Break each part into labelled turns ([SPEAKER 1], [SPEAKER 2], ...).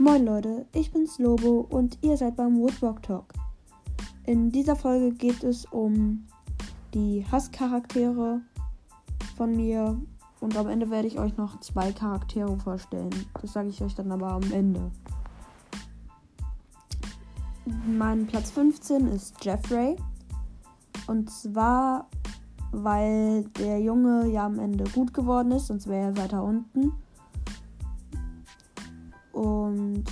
[SPEAKER 1] Moin Leute, ich bin's Lobo und ihr seid beim Woodwalk Talk. In dieser Folge geht es um die Hasscharaktere von mir und am Ende werde ich euch noch zwei Charaktere vorstellen. Das sage ich euch dann aber am Ende. Mein Platz 15 ist Jeffrey. Und zwar, weil der Junge ja am Ende gut geworden ist, sonst wäre er weiter unten. Und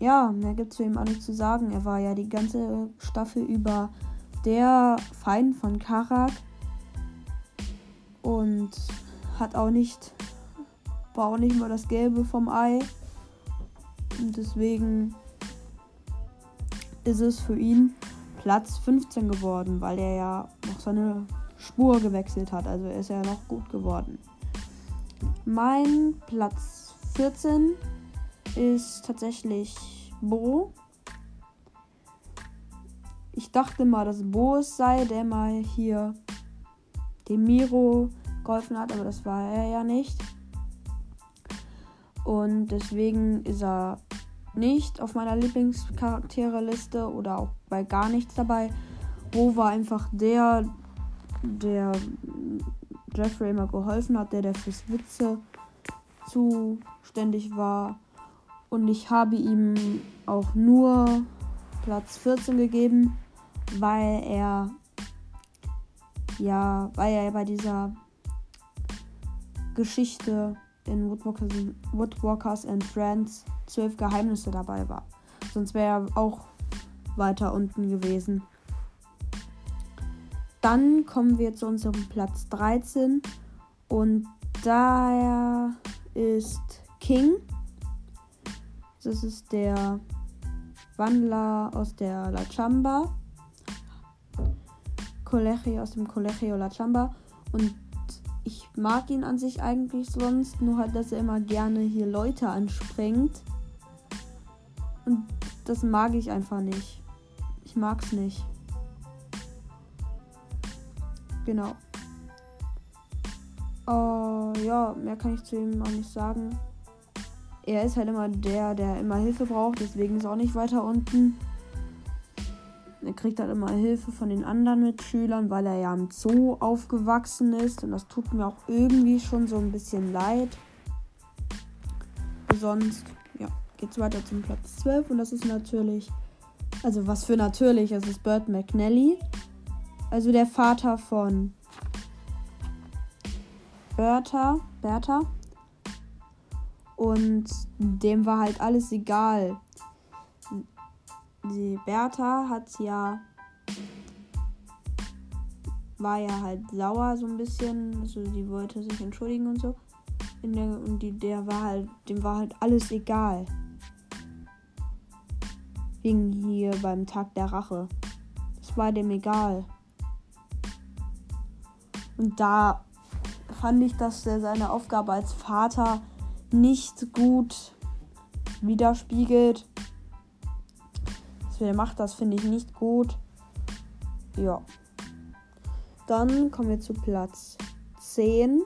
[SPEAKER 1] ja, mehr gibt es zu ihm auch nicht zu sagen. Er war ja die ganze Staffel über der Feind von Karak und hat auch nicht, war auch nicht mal das Gelbe vom Ei. Und deswegen ist es für ihn Platz 15 geworden, weil er ja noch seine Spur gewechselt hat. Also er ist ja noch gut geworden. Mein Platz 14 ist tatsächlich Bo. Ich dachte mal, dass Bo es sei, der mal hier dem Miro geholfen hat, aber das war er ja nicht. Und deswegen ist er nicht auf meiner Lieblingscharaktere-Liste oder auch bei gar nichts dabei. Bo war einfach der, der Jeffrey immer geholfen hat, der, der fürs Witze zuständig war. Und ich habe ihm auch nur Platz 14 gegeben, weil er ja, weil er bei dieser Geschichte in Woodwalkers, Woodwalkers and Friends zwölf Geheimnisse dabei war. Sonst wäre er auch weiter unten gewesen. Dann kommen wir zu unserem Platz 13 und daher ist King. Das ist der Wandler aus der La Chamba. Colegio aus dem Colegio La Chamba. Und ich mag ihn an sich eigentlich sonst, nur halt, dass er immer gerne hier Leute anspringt. Und das mag ich einfach nicht. Ich mag's nicht. Genau. Uh, ja, mehr kann ich zu ihm auch nicht sagen. Er ist halt immer der, der immer Hilfe braucht, deswegen ist er auch nicht weiter unten. Er kriegt halt immer Hilfe von den anderen Mitschülern, weil er ja im Zoo aufgewachsen ist. Und das tut mir auch irgendwie schon so ein bisschen leid. Sonst, ja, geht's weiter zum Platz 12. Und das ist natürlich, also was für natürlich, es ist Bert McNally. Also der Vater von Bertha, Bertha. Und dem war halt alles egal die Bertha hat ja war ja halt sauer so ein bisschen, also sie wollte sich entschuldigen und so. Der, und die, der war halt, dem war halt alles egal. Wegen hier beim Tag der Rache. Das war dem egal. Und da fand ich, dass er seine Aufgabe als Vater nicht gut widerspiegelt wer macht das, finde ich nicht gut. Ja. Dann kommen wir zu Platz 10.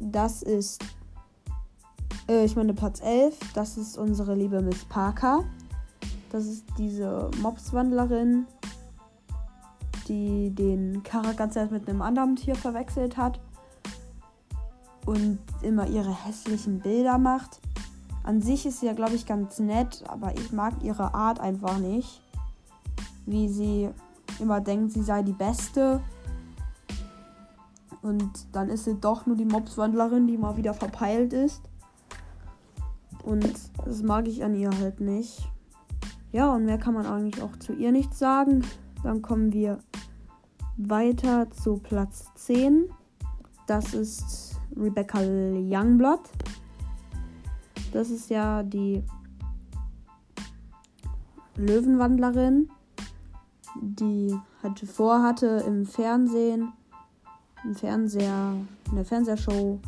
[SPEAKER 1] Das ist, äh, ich meine Platz 11. Das ist unsere liebe Miss Parker. Das ist diese Mobswandlerin, die den Charakter mit einem anderen Tier verwechselt hat und immer ihre hässlichen Bilder macht. An sich ist sie ja, glaube ich, ganz nett, aber ich mag ihre Art einfach nicht. Wie sie immer denkt, sie sei die Beste. Und dann ist sie doch nur die Mobswandlerin, die mal wieder verpeilt ist. Und das mag ich an ihr halt nicht. Ja, und mehr kann man eigentlich auch zu ihr nicht sagen. Dann kommen wir weiter zu Platz 10. Das ist Rebecca Youngblood. Das ist ja die Löwenwandlerin, die hatte vorhatte im Fernsehen, im Fernseher, in der Fernsehshow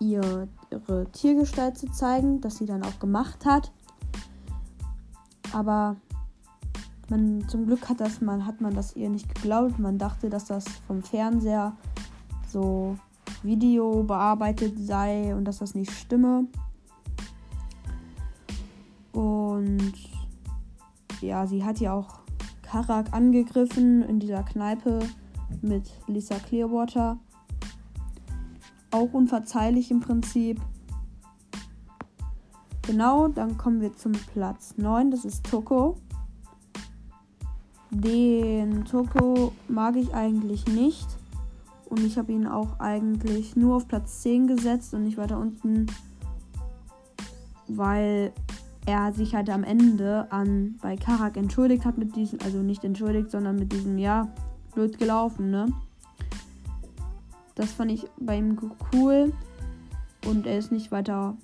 [SPEAKER 1] ihr, ihre Tiergestalt zu zeigen, das sie dann auch gemacht hat. Aber man, zum Glück hat, das, man, hat man das ihr nicht geglaubt. Man dachte, dass das vom Fernseher so Video bearbeitet sei und dass das nicht stimme. Und ja, sie hat ja auch Karak angegriffen in dieser Kneipe mit Lisa Clearwater. Auch unverzeihlich im Prinzip. Genau, dann kommen wir zum Platz 9. Das ist Toko. Den Toko mag ich eigentlich nicht. Und ich habe ihn auch eigentlich nur auf Platz 10 gesetzt und nicht weiter unten, weil er sich halt am Ende an bei Karak entschuldigt hat mit diesem, also nicht entschuldigt, sondern mit diesem, ja, blöd gelaufen, ne? Das fand ich bei ihm cool. Und er ist nicht weiter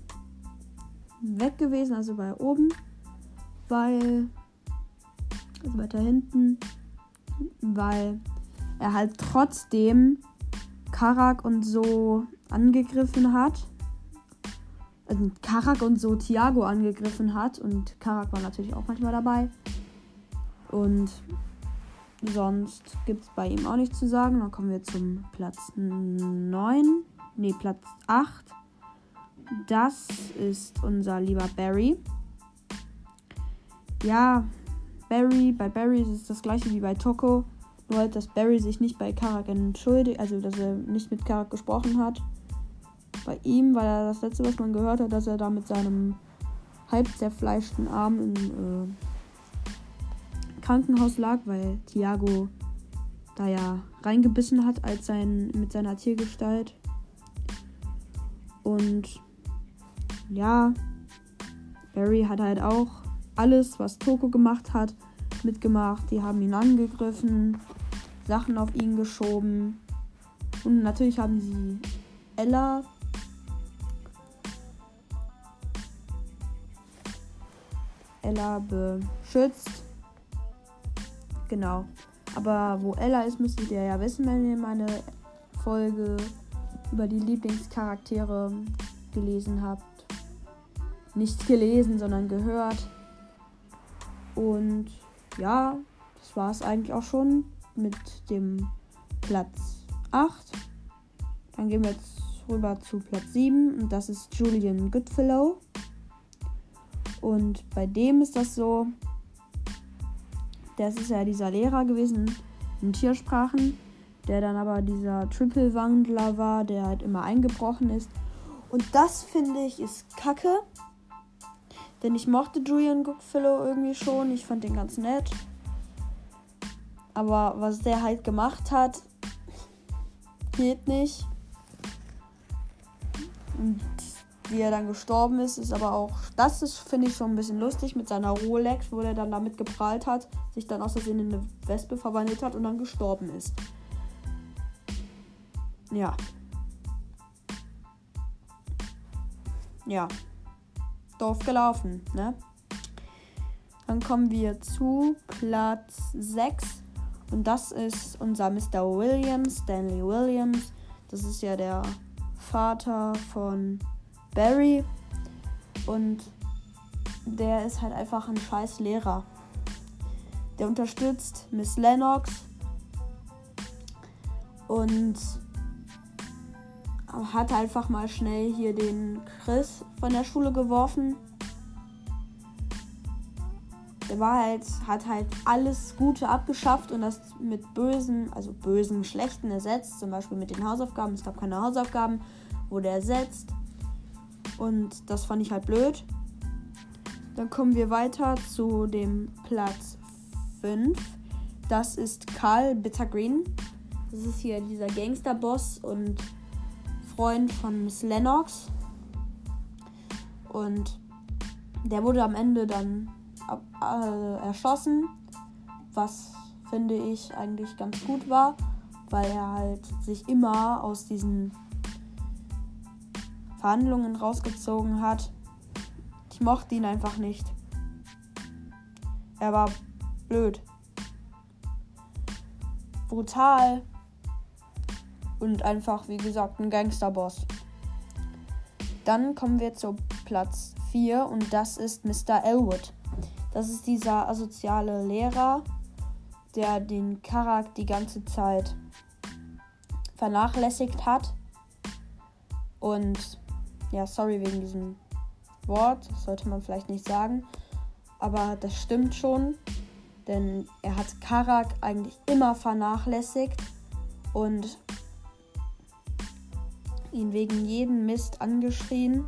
[SPEAKER 1] weg gewesen, also bei oben, weil, also weiter hinten, weil er halt trotzdem Karak und so angegriffen hat. Also Karak und so Thiago angegriffen hat. Und Karak war natürlich auch manchmal dabei. Und sonst gibt es bei ihm auch nichts zu sagen. Dann kommen wir zum Platz 9. Ne, Platz 8. Das ist unser lieber Barry. Ja, Barry, bei Barry ist es das gleiche wie bei Toko. Nur halt, dass Barry sich nicht bei Karak entschuldigt, also dass er nicht mit Karak gesprochen hat. Bei ihm war er das letzte, was man gehört hat, dass er da mit seinem halb zerfleischten Arm im äh, Krankenhaus lag, weil Thiago da ja reingebissen hat als sein, mit seiner Tiergestalt. Und ja, Barry hat halt auch alles, was Toko gemacht hat, mitgemacht. Die haben ihn angegriffen, Sachen auf ihn geschoben. Und natürlich haben sie Ella Ella beschützt. Genau. Aber wo Ella ist, müsstet ihr ja wissen, wenn ihr meine Folge über die Lieblingscharaktere gelesen habt. Nicht gelesen, sondern gehört. Und ja, das war es eigentlich auch schon mit dem Platz 8. Dann gehen wir jetzt rüber zu Platz 7 und das ist Julian Goodfellow. Und bei dem ist das so, das ist ja dieser Lehrer gewesen in Tiersprachen, der dann aber dieser Triple-Wandler war, der halt immer eingebrochen ist. Und das finde ich ist kacke. Denn ich mochte Julian Goodfellow irgendwie schon. Ich fand den ganz nett. Aber was der halt gemacht hat, geht nicht. Und wie er dann gestorben ist, ist aber auch, das ist, finde ich, schon ein bisschen lustig mit seiner Rolex, wo er dann damit geprahlt hat, sich dann aus Versehen in eine Wespe verwandelt hat und dann gestorben ist. Ja. Ja. Doof gelaufen, ne? Dann kommen wir zu Platz 6. Und das ist unser Mr. Williams, Stanley Williams. Das ist ja der Vater von Barry. Und der ist halt einfach ein scheiß Lehrer. Der unterstützt Miss Lennox. Und hat einfach mal schnell hier den Chris von der Schule geworfen der halt, hat halt alles Gute abgeschafft und das mit bösen, also bösen, schlechten ersetzt. Zum Beispiel mit den Hausaufgaben. Es gab keine Hausaufgaben, wurde ersetzt. Und das fand ich halt blöd. Dann kommen wir weiter zu dem Platz 5. Das ist Karl Bittergreen. Das ist hier dieser Gangsterboss und Freund von Miss Lennox. Und der wurde am Ende dann äh, erschossen, was finde ich eigentlich ganz gut war, weil er halt sich immer aus diesen Verhandlungen rausgezogen hat. Ich mochte ihn einfach nicht. Er war blöd. Brutal. Und einfach, wie gesagt, ein Gangsterboss. Dann kommen wir zu Platz 4 und das ist Mr. Elwood. Das ist dieser asoziale Lehrer, der den Karak die ganze Zeit vernachlässigt hat. Und ja, sorry wegen diesem Wort, das sollte man vielleicht nicht sagen. aber das stimmt schon, denn er hat Karak eigentlich immer vernachlässigt und ihn wegen jedem Mist angeschrien.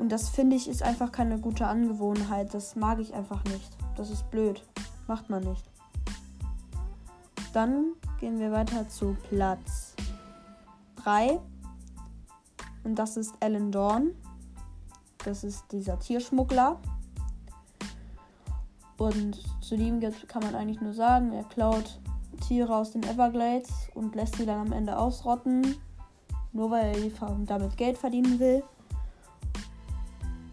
[SPEAKER 1] Und das finde ich ist einfach keine gute Angewohnheit. Das mag ich einfach nicht. Das ist blöd. Macht man nicht. Dann gehen wir weiter zu Platz 3. Und das ist Alan Dawn. Das ist dieser Tierschmuggler. Und zu ihm kann man eigentlich nur sagen, er klaut Tiere aus den Everglades und lässt sie dann am Ende ausrotten. Nur weil er damit Geld verdienen will.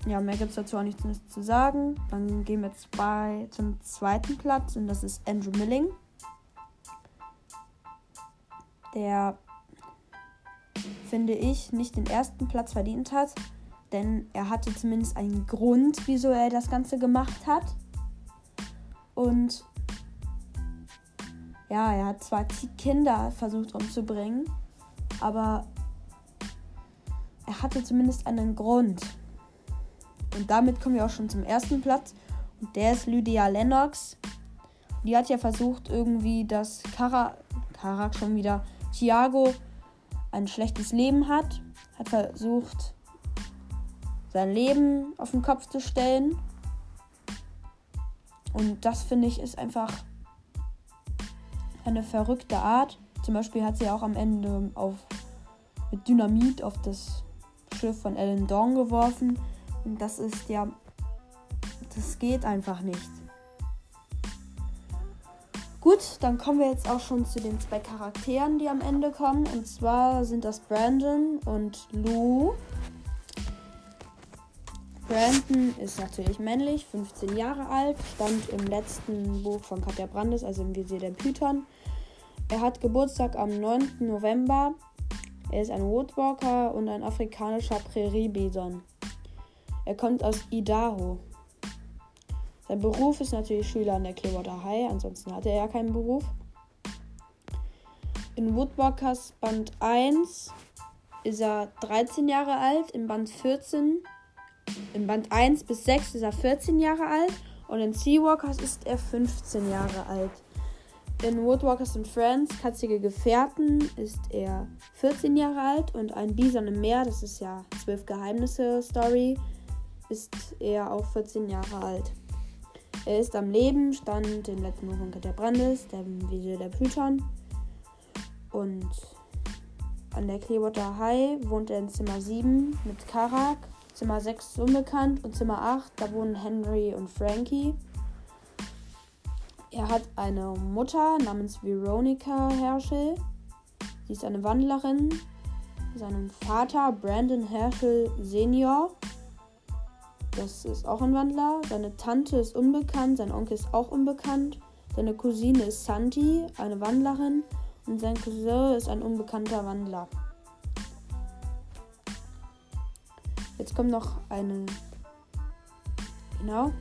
[SPEAKER 1] Ja, mehr gibt es dazu auch nichts zu sagen. Dann gehen wir jetzt bei zum zweiten Platz und das ist Andrew Milling. Der, finde ich, nicht den ersten Platz verdient hat, denn er hatte zumindest einen Grund, wieso er das Ganze gemacht hat. Und ja, er hat zwar Kinder versucht umzubringen, aber er hatte zumindest einen Grund. Und damit kommen wir auch schon zum ersten Platz. Und der ist Lydia Lennox. Die hat ja versucht, irgendwie, dass Kara, Karak schon wieder Thiago ein schlechtes Leben hat. Hat versucht, sein Leben auf den Kopf zu stellen. Und das finde ich ist einfach eine verrückte Art. Zum Beispiel hat sie auch am Ende auf, mit Dynamit auf das Schiff von Ellen Dawn geworfen. Das ist ja. Das geht einfach nicht. Gut, dann kommen wir jetzt auch schon zu den zwei Charakteren, die am Ende kommen. Und zwar sind das Brandon und Lou. Brandon ist natürlich männlich, 15 Jahre alt, stand im letzten Buch von Katja Brandes, also im Visier der Python. Er hat Geburtstag am 9. November er ist ein Woodwalker und ein afrikanischer Präriebison. Er kommt aus Idaho. Sein Beruf ist natürlich Schüler an der Clearwater High, ansonsten hatte er ja keinen Beruf. In Woodwalkers Band 1 ist er 13 Jahre alt, in Band 14, in Band 1 bis 6 ist er 14 Jahre alt und in Seawalkers ist er 15 Jahre alt. In Woodwalkers and Friends, Katzige Gefährten, ist er 14 Jahre alt und ein Bison im Meer, das ist ja 12 Geheimnisse Story, ist er auch 14 Jahre alt. Er ist am Leben, stand im letzten Buch Katja Brandes, der Visier der Python. Und an der Clearwater High wohnt er in Zimmer 7 mit Karak, Zimmer 6 ist unbekannt und Zimmer 8, da wohnen Henry und Frankie. Er hat eine Mutter namens Veronica Herschel. Sie ist eine Wandlerin. Seinen Vater Brandon Herschel Senior. Das ist auch ein Wandler. Seine Tante ist unbekannt. Sein Onkel ist auch unbekannt. Seine Cousine ist Santi, eine Wandlerin. Und sein Cousin ist ein unbekannter Wandler. Jetzt kommt noch eine. Genau.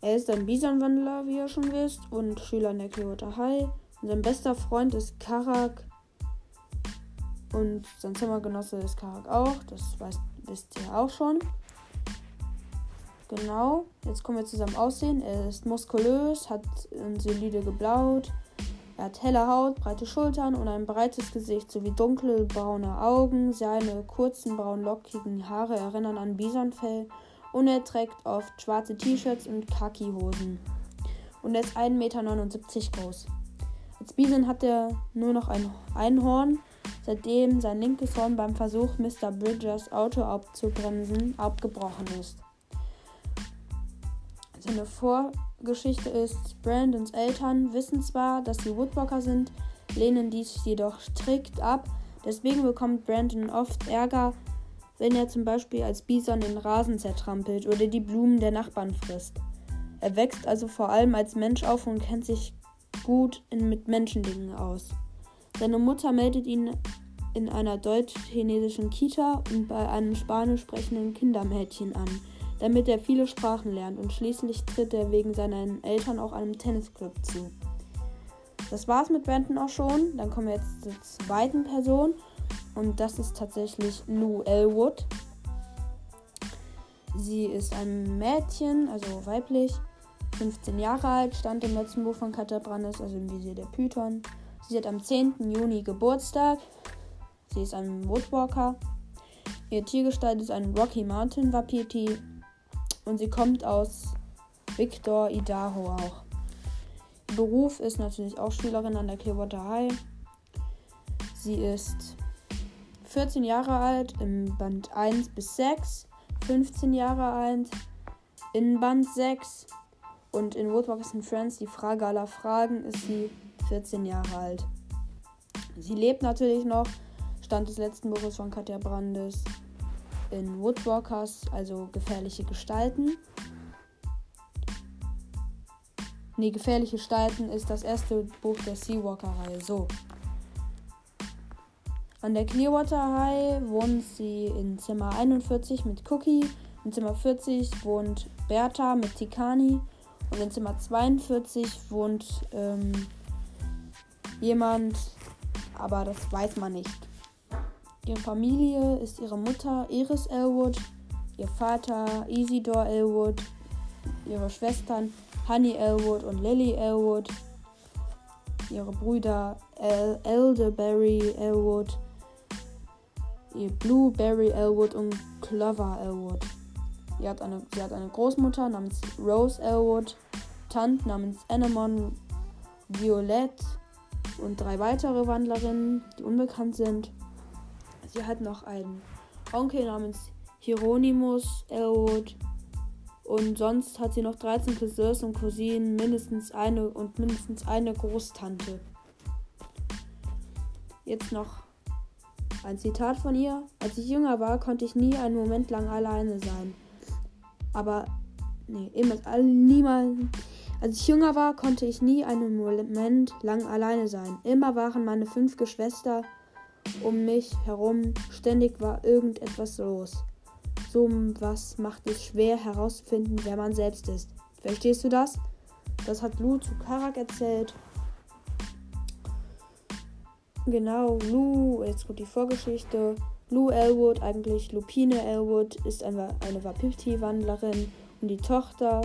[SPEAKER 1] Er ist ein Bisonwandler, wie ihr schon wisst, und Schüler an der Clearwater High. Und sein bester Freund ist Karak. Und sein Zimmergenosse ist Karak auch. Das weiß, wisst ihr auch schon. Genau. Jetzt kommen wir zu seinem Aussehen. Er ist muskulös, hat ein solide geblaut. Er hat helle Haut, breite Schultern und ein breites Gesicht sowie dunkle braune Augen. Seine kurzen braun lockigen Haare erinnern an Bisonfell und er trägt oft schwarze T-Shirts und Khaki-Hosen. Und er ist 1,79 Meter groß. Als Bison hat er nur noch ein Einhorn, seitdem sein linkes Horn beim Versuch, Mr. Bridgers Auto abzubremsen, abgebrochen ist. Seine Vorgeschichte ist, Brandons Eltern wissen zwar, dass sie Woodwalker sind, lehnen dies jedoch strikt ab. Deswegen bekommt Brandon oft Ärger wenn er zum Beispiel als Bison den Rasen zertrampelt oder die Blumen der Nachbarn frisst. Er wächst also vor allem als Mensch auf und kennt sich gut mit Menschendingen aus. Seine Mutter meldet ihn in einer deutsch-chinesischen Kita und bei einem spanisch sprechenden Kindermädchen an, damit er viele Sprachen lernt und schließlich tritt er wegen seinen Eltern auch einem Tennisclub zu. Das war's mit Brandon auch schon. Dann kommen wir jetzt zur zweiten Person und das ist tatsächlich Lou Elwood. Sie ist ein Mädchen, also weiblich, 15 Jahre alt, stand im letzten Buch von Katja Brandes, also im Visier der Python. Sie hat am 10. Juni Geburtstag. Sie ist ein Woodwalker. Ihr Tiergestalt ist ein Rocky Mountain Wapiti und sie kommt aus Victor, Idaho auch. Ihr Beruf ist natürlich auch Schülerin an der Clearwater High. Sie ist 14 Jahre alt im Band 1 bis 6, 15 Jahre alt in Band 6 und in Woodwalkers and Friends, die Frage aller Fragen, ist sie 14 Jahre alt. Sie lebt natürlich noch, Stand des letzten Buches von Katja Brandes, in Woodwalkers, also gefährliche Gestalten. Nee, gefährliche Gestalten ist das erste Buch der Seawalker-Reihe. So. An der Clearwater High wohnt sie in Zimmer 41 mit Cookie. In Zimmer 40 wohnt Bertha mit Tikani. Und in Zimmer 42 wohnt ähm, jemand, aber das weiß man nicht. Ihre Familie ist ihre Mutter Iris Elwood, ihr Vater Isidor Elwood, ihre Schwestern Honey Elwood und Lily Elwood, ihre Brüder El Elderberry Elwood, ihr Blueberry Elwood und Clover Elwood. Sie hat, eine, sie hat eine Großmutter namens Rose Elwood, Tant namens Anemon Violette und drei weitere Wandlerinnen, die unbekannt sind. Sie hat noch einen Onkel namens Hieronymus Elwood. Und sonst hat sie noch 13 Cousins und Cousinen, mindestens eine und mindestens eine Großtante. Jetzt noch ein Zitat von ihr. Als ich jünger war, konnte ich nie einen Moment lang alleine sein. Aber, nee, immer, niemals. Als ich jünger war, konnte ich nie einen Moment lang alleine sein. Immer waren meine fünf Geschwister um mich herum. Ständig war irgendetwas los. So was macht es schwer herauszufinden, wer man selbst ist. Verstehst du das? Das hat Lou zu Karak erzählt. Genau, Lou, jetzt kommt die Vorgeschichte. Lou Elwood, eigentlich Lupine Elwood, ist eine, eine Wapiti-Wandlerin und die Tochter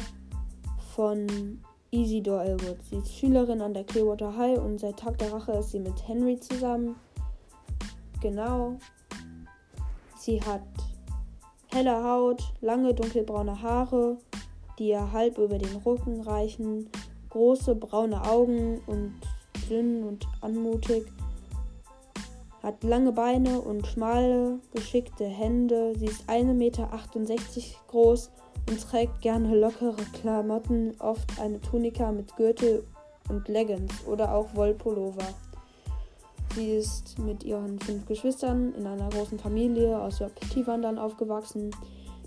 [SPEAKER 1] von Isidor Elwood. Sie ist Schülerin an der Clearwater High und seit Tag der Rache ist sie mit Henry zusammen. Genau. Sie hat helle Haut, lange dunkelbraune Haare, die ihr halb über den Rücken reichen, große braune Augen und dünn und anmutig, hat lange Beine und schmale, geschickte Hände. Sie ist 1,68 Meter groß und trägt gerne lockere Klamotten, oft eine Tunika mit Gürtel und Leggings oder auch Wollpullover. Sie ist mit ihren fünf Geschwistern in einer großen Familie aus Wandern aufgewachsen,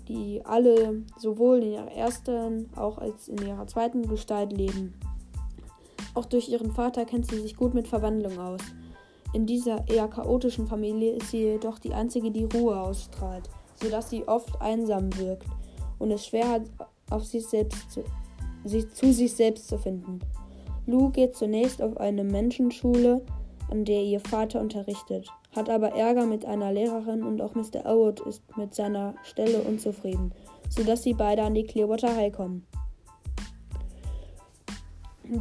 [SPEAKER 1] die alle sowohl in ihrer ersten auch als in ihrer zweiten Gestalt leben. Auch durch ihren Vater kennt sie sich gut mit Verwandlung aus. In dieser eher chaotischen Familie ist sie jedoch die einzige, die Ruhe ausstrahlt, sodass sie oft einsam wirkt und es schwer hat, auf sich selbst zu, sich, zu sich selbst zu finden. Lou geht zunächst auf eine Menschenschule, an der ihr Vater unterrichtet, hat aber Ärger mit einer Lehrerin und auch Mr. Elwood ist mit seiner Stelle unzufrieden, sodass sie beide an die Clearwater High kommen.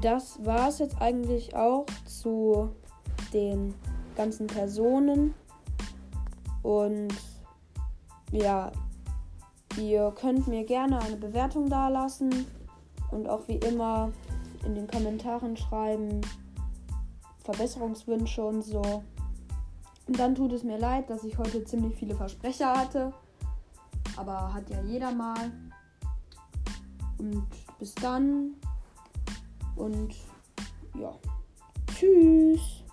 [SPEAKER 1] Das war es jetzt eigentlich auch zu den ganzen Personen. Und ja, ihr könnt mir gerne eine Bewertung dalassen und auch wie immer in den Kommentaren schreiben, Verbesserungswünsche und so. Und dann tut es mir leid, dass ich heute ziemlich viele Versprecher hatte. Aber hat ja jeder mal. Und bis dann. Und ja. Tschüss.